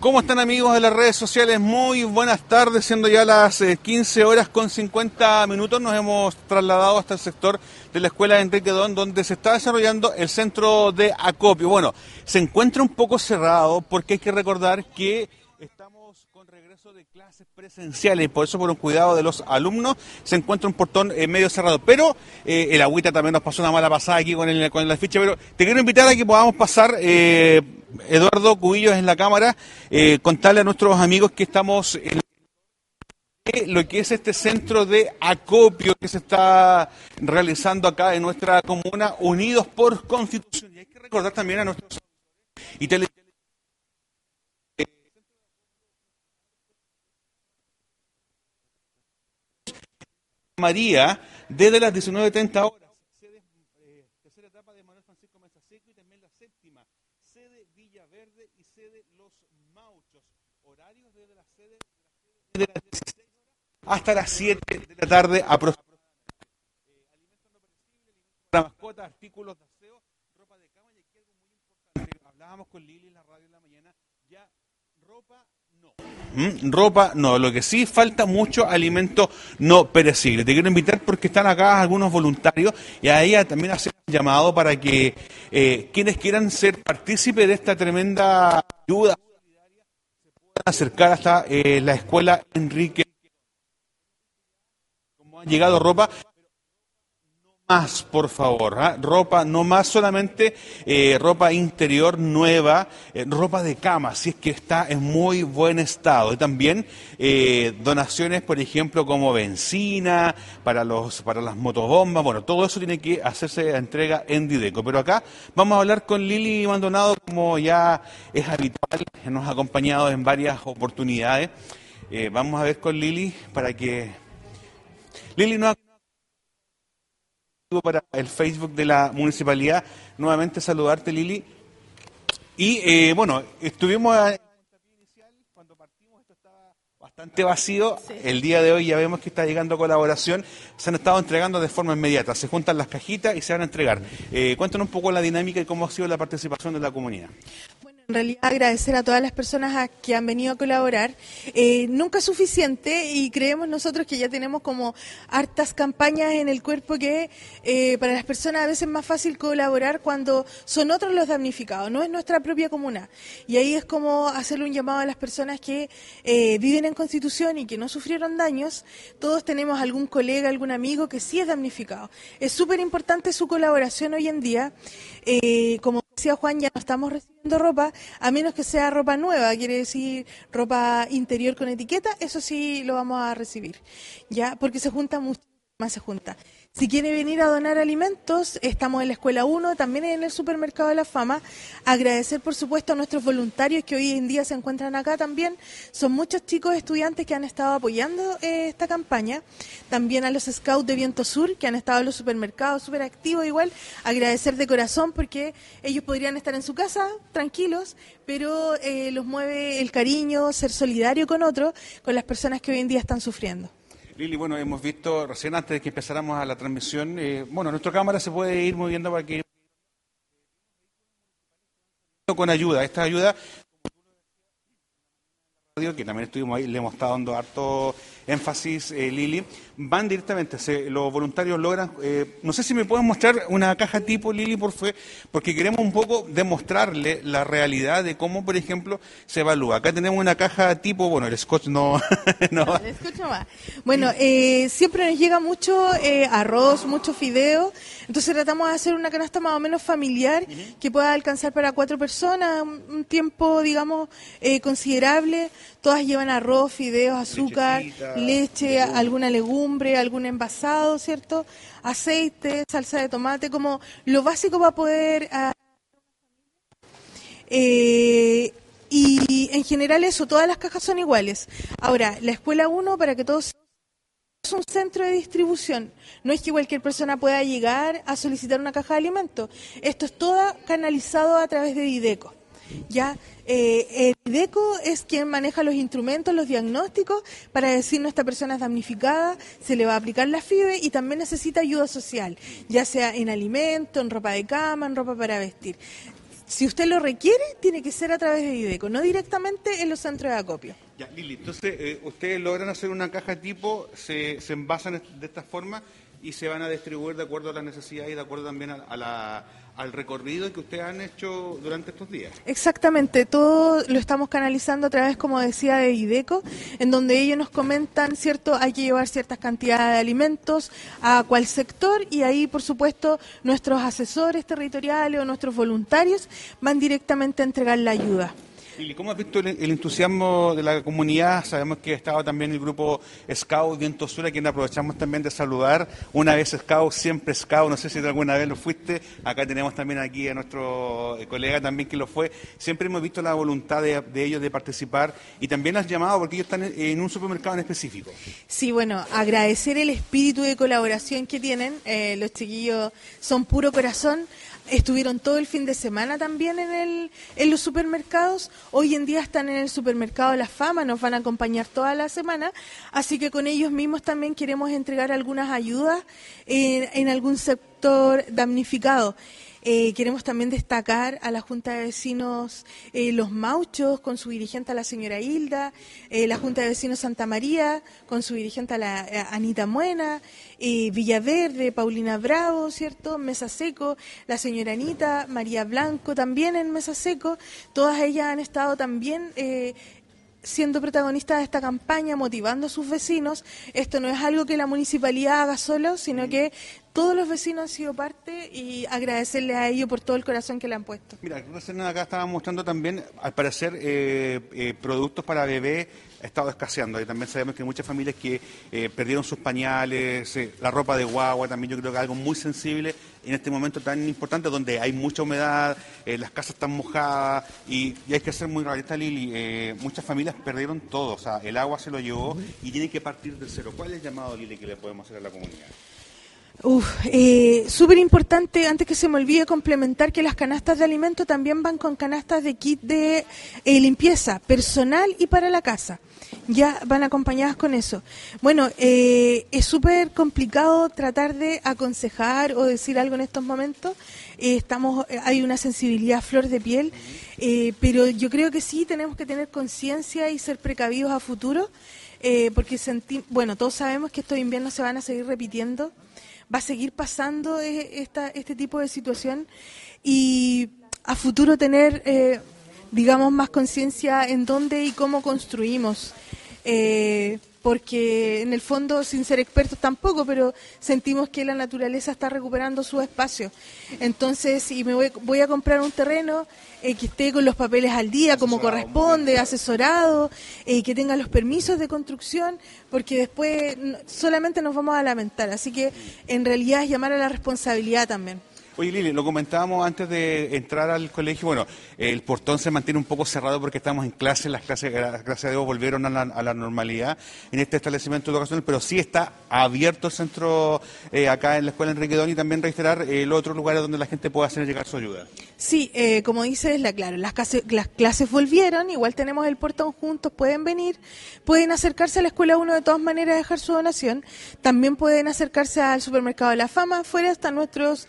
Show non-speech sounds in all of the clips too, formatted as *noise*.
¿Cómo están amigos de las redes sociales? Muy buenas tardes, siendo ya las 15 eh, horas con 50 minutos, nos hemos trasladado hasta el sector de la Escuela de Enrique Don, donde se está desarrollando el centro de acopio. Bueno, se encuentra un poco cerrado porque hay que recordar que estamos con regreso de clases presenciales y por eso por un cuidado de los alumnos se encuentra un portón eh, medio cerrado. Pero eh, el agüita también nos pasó una mala pasada aquí con, el, con la ficha, pero te quiero invitar a que podamos pasar... Eduardo Cubillos en la cámara, eh, contarle a nuestros amigos que estamos en lo que es este centro de acopio que se está realizando acá en nuestra comuna, unidos por constitución. Y hay que recordar también a nuestros y tele María desde las 19.30 horas. Hasta las 7 de la tarde aproximadamente. Para mascotas, artículos de aseo, ropa de cama y aquí algo muy importante. Hablábamos con Lili en la radio en la mañana, ya ropa. Ropa no, lo que sí falta mucho alimento no perecible. Te quiero invitar porque están acá algunos voluntarios y ahí también hacer un llamado para que eh, quienes quieran ser partícipes de esta tremenda ayuda acercar hasta eh, la escuela Enrique. Como han llegado ropa, más, por favor. ¿ah? Ropa, no más solamente eh, ropa interior nueva, eh, ropa de cama, si es que está en muy buen estado. Y también donaciones, por ejemplo, como benzina, para, los, para las motobombas. Bueno, todo eso tiene que hacerse entrega en Dideco. Pero acá vamos a hablar con Lili Maldonado, como ya es habitual, nos ha acompañado en varias oportunidades. Eh, vamos a ver con Lili para que... Lili no ha para el Facebook de la municipalidad. Nuevamente saludarte, Lili. Y eh, bueno, estuvimos cuando partimos, esto estaba bastante vacío. El día de hoy ya vemos que está llegando colaboración. Se han estado entregando de forma inmediata. Se juntan las cajitas y se van a entregar. Eh, cuéntanos un poco la dinámica y cómo ha sido la participación de la comunidad. En realidad agradecer a todas las personas que han venido a colaborar. Eh, nunca es suficiente y creemos nosotros que ya tenemos como hartas campañas en el cuerpo que eh, para las personas a veces es más fácil colaborar cuando son otros los damnificados, no es nuestra propia comuna. Y ahí es como hacerle un llamado a las personas que eh, viven en Constitución y que no sufrieron daños. Todos tenemos algún colega, algún amigo que sí es damnificado. Es súper importante su colaboración hoy en día. como decía Juan, ya no estamos recibiendo ropa, a menos que sea ropa nueva, quiere decir ropa interior con etiqueta, eso sí lo vamos a recibir, ya, porque se junta mucho más se junta. Si quiere venir a donar alimentos, estamos en la Escuela 1, también en el Supermercado de la Fama. Agradecer, por supuesto, a nuestros voluntarios que hoy en día se encuentran acá también. Son muchos chicos estudiantes que han estado apoyando eh, esta campaña. También a los Scouts de Viento Sur, que han estado en los supermercados súper activos igual. Agradecer de corazón porque ellos podrían estar en su casa tranquilos, pero eh, los mueve el cariño, ser solidario con otros, con las personas que hoy en día están sufriendo. Lili, bueno, hemos visto recién antes de que empezáramos a la transmisión, eh, bueno, nuestra cámara se puede ir moviendo para que con ayuda. Esta ayuda que también estuvimos ahí, le hemos estado dando harto énfasis, eh, Lili, van directamente, se, los voluntarios logran, eh, no sé si me pueden mostrar una caja tipo, Lili, por fe, porque queremos un poco demostrarle la realidad de cómo, por ejemplo, se evalúa. Acá tenemos una caja tipo, bueno, el scotch no... *laughs* no. el scotch no va. Bueno, eh, siempre nos llega mucho arroz, mucho fideo, entonces tratamos de hacer una canasta más o menos familiar que pueda alcanzar para cuatro personas, un tiempo, digamos, considerable. Todas llevan arroz, fideos, azúcar, leche, alguna legumbre, algún envasado, ¿cierto? Aceite, salsa de tomate, como lo básico para poder... Ah, eh, y en general eso, todas las cajas son iguales. Ahora, la escuela 1, para que todos es un centro de distribución. No es que cualquier persona pueda llegar a solicitar una caja de alimentos. Esto es todo canalizado a través de Dideco. Ya eh, el IDECO es quien maneja los instrumentos, los diagnósticos para decirnos esta persona es damnificada, se le va a aplicar la FIBE y también necesita ayuda social, ya sea en alimento, en ropa de cama, en ropa para vestir si usted lo requiere, tiene que ser a través de IDECO, no directamente en los centros de acopio. Ya, Lili, entonces eh, ustedes logran hacer una caja tipo, se, se envasan de esta forma y se van a distribuir de acuerdo a las necesidades y de acuerdo también a, la, al recorrido que ustedes han hecho durante estos días. Exactamente, todo lo estamos canalizando a través, como decía, de IDECO, en donde ellos nos comentan, ¿cierto? Hay que llevar ciertas cantidades de alimentos a cuál sector y ahí, por supuesto, nuestros asesores territoriales o nuestros voluntarios van directamente a entregar la ayuda. ¿Y cómo has visto el, entusiasmo de la comunidad? Sabemos que estaba también el grupo Scout Viento Sur, a quien aprovechamos también de saludar. Una vez Scout, siempre Scout. No sé si alguna vez lo fuiste. Acá tenemos también aquí a nuestro eh, colega también que lo fue. Siempre hemos visto la voluntad de, ellos de participar y también has llamado porque ellos están en, un supermercado en específico. Sí, bueno, agradecer el espíritu de colaboración que tienen. Eh, los chiquillos son puro corazón estuvieron todo el fin de semana también en, el, en los supermercados. Hoy en día están en el supermercado la fama, nos van a acompañar toda la semana. Así que con ellos mismos también queremos entregar algunas ayudas en, en algún sector damnificado. Eh, queremos también destacar a la Junta de Vecinos eh, Los Mauchos, con su dirigente a la señora Hilda, eh, la Junta de Vecinos Santa María, con su dirigente a la Anita Muena, Villaverde, Paulina Bravo, ¿cierto? Mesa Seco, la señora Anita, María Blanco también en Mesa Seco. Todas ellas han estado también siendo protagonistas de esta campaña, motivando a sus vecinos. Esto no es algo que la municipalidad haga solo, sino que todos los vecinos han sido parte y agradecerle a ellos por todo el corazón que le han puesto. Mira, acá estaba mostrando también, al parecer, eh, eh, productos para bebé ha estado escaseando. Y también sabemos que hay muchas familias que eh, perdieron sus pañales, la ropa de guagua, también yo creo que algo muy sensible en este momento tan importante donde hay mucha humedad, las casas están mojadas y, hay que ser muy realista, Lili. muchas familias perdieron todo, o sea, el agua se lo llevó y tiene que partir de cero. ¿Cuál es el llamado, Lili, que le podemos hacer a la comunidad? Uf, eh, súper importante, antes que se me olvide complementar que las canastas de alimento también van con canastas de kit de eh, limpieza personal y para la casa. Ya van acompañadas con eso. Bueno, eh, es súper complicado tratar de aconsejar o decir algo en estos momentos. estamos, hay una sensibilidad flor de piel, pero yo creo que sí tenemos que tener conciencia y ser precavidos a futuro, porque senti bueno, todos sabemos que estos inviernos se van a seguir repitiendo va a seguir pasando e, este tipo de situación y a futuro tener, eh, digamos, más conciencia en dónde y cómo construimos. Eh, porque en el fondo, sin ser expertos tampoco, pero sentimos que la naturaleza está recuperando su espacio. Entonces, si me voy, a comprar un terreno eh, que esté con los papeles al día, como corresponde, asesorado, eh, que tenga los permisos de construcción, porque después solamente nos vamos a lamentar. Así que, en realidad, es llamar a la responsabilidad también. Oye, Lili, lo comentábamos antes de entrar al colegio. Bueno, el portón se mantiene un poco cerrado porque estamos en clase. Las clases, gracias a Dios, volvieron a la, normalidad en este establecimiento educacional, pero sí está abierto el centro eh, acá en la Escuela Enrique Don y también reiterar eh, los otros lugares donde la gente pueda hacer llegar su ayuda. Sí, eh, como dices, la, claro, las, clases, las clases volvieron, igual tenemos el portón juntos, pueden venir, pueden acercarse a la Escuela 1 de todas maneras a dejar su donación. También pueden acercarse al Supermercado de la Fama, afuera están nuestros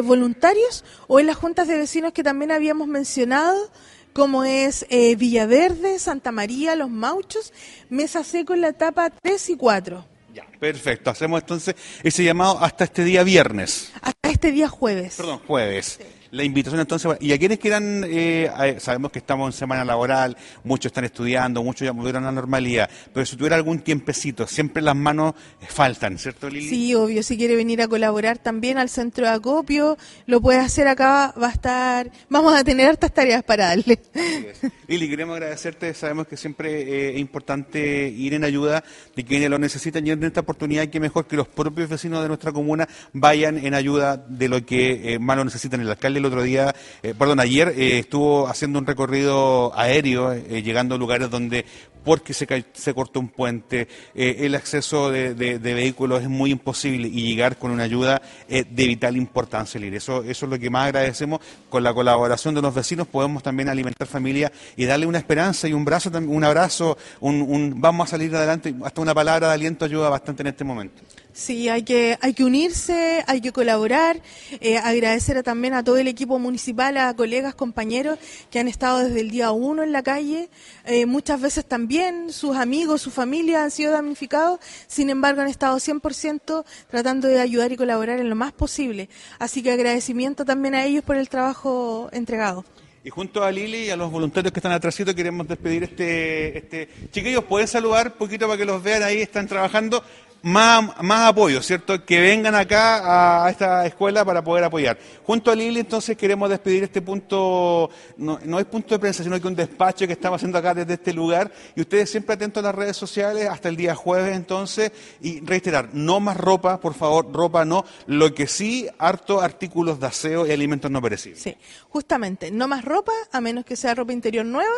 voluntarios o en las juntas de vecinos que también habíamos mencionado, como es eh, Villaverde, Santa María, Los Mauchos, Mesa Seco en la etapa 3 y 4. Ya, perfecto. Hacemos entonces ese llamado hasta este día viernes. Hasta este día jueves. Perdón, jueves la invitación entonces, y a quienes quieran, eh, sabemos que estamos en semana laboral, muchos están estudiando, muchos ya volvieron a la normalidad, pero si tuviera algún tiempecito, siempre las manos faltan, ¿cierto Lili? Sí, obvio, si quiere venir a colaborar también al centro de acopio, lo puede hacer acá, va a estar, vamos a tener hartas tareas para darle. *laughs* Lili, queremos agradecerte, sabemos que siempre eh, es importante ir en ayuda de quienes lo necesitan y en esta oportunidad que mejor que los propios vecinos de nuestra comuna vayan en ayuda de lo que eh, más lo necesitan el alcalde el otro día, eh, perdón, ayer eh, estuvo haciendo un recorrido aéreo, eh, llegando a lugares donde porque se, se cortó un puente, el acceso de, vehículos es muy imposible y llegar con una ayuda de vital importancia, Eso, eso es lo que más agradecemos. Con la colaboración de los vecinos podemos también alimentar familias y darle una esperanza y un, brazo, un abrazo, un, un vamos a salir adelante, hasta una palabra de aliento ayuda bastante en este momento. Sí, hay que, hay que unirse, hay que colaborar, eh, agradecer también a todo el equipo municipal, a colegas, compañeros que han estado desde el día uno en la calle. Eh, muchas veces también sus amigos, su familia han sido damnificados, sin embargo han estado 100% tratando de ayudar y colaborar en lo más posible. Así que agradecimiento también a ellos por el trabajo entregado. Y junto a Lili y a los voluntarios que están atrásito queremos despedir este, este... Chiquillos, ¿pueden saludar un poquito para que los vean ahí? Están trabajando más, más apoyo, ¿cierto? Que vengan acá a esta escuela para poder apoyar. Junto a Lili, entonces, queremos despedir este punto, no, no es punto de prensa, sino que un despacho que estamos haciendo acá desde este lugar. Y ustedes siempre atentos a las redes sociales hasta el día jueves, entonces, y reiterar, no más ropa, por favor, ropa no. Lo que sí, harto artículos de aseo y alimentos no perecibles. Sí, justamente, no más ropa, a menos que sea ropa interior nueva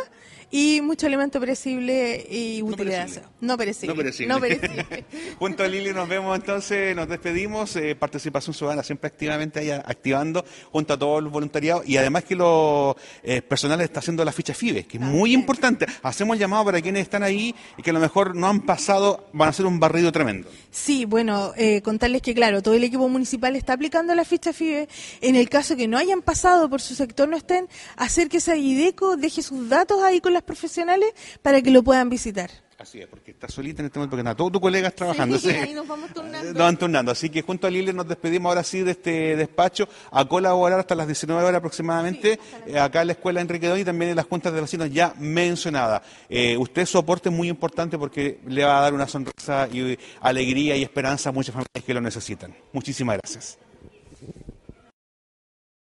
y mucho alimento perecible y utilidad. No perecible. No perecible. *laughs* Junto a Lili nos vemos entonces, nos despedimos. Eh, participación ciudadana siempre activamente ahí activando junto a todos los voluntariados y además que los eh, personales está haciendo la ficha FIBE, que es muy importante. Hacemos el llamado para quienes están ahí y que a lo mejor no han pasado, van a hacer un barrido tremendo. Sí, bueno, eh, contarles que claro, todo el equipo municipal está aplicando la ficha FIBE. En el caso que no hayan pasado por su sector, no estén, acérquese a IDECO, deje sus datos ahí con las profesionales para que lo puedan visitar. Así es, porque estás solita en este momento, porque nada, todos tus colegas trabajando. Sí, ahí nos vamos turnando. Nos van turnando. Así que junto a Lili nos despedimos ahora sí de este despacho a colaborar hasta las 19 horas aproximadamente, eh, acá en la escuela Enrique Doy y también en las juntas de vecinos ya mencionadas. Eh, usted su aporte es muy importante porque le va a dar una sonrisa y alegría y esperanza a muchas familias que lo necesitan. Muchísimas gracias.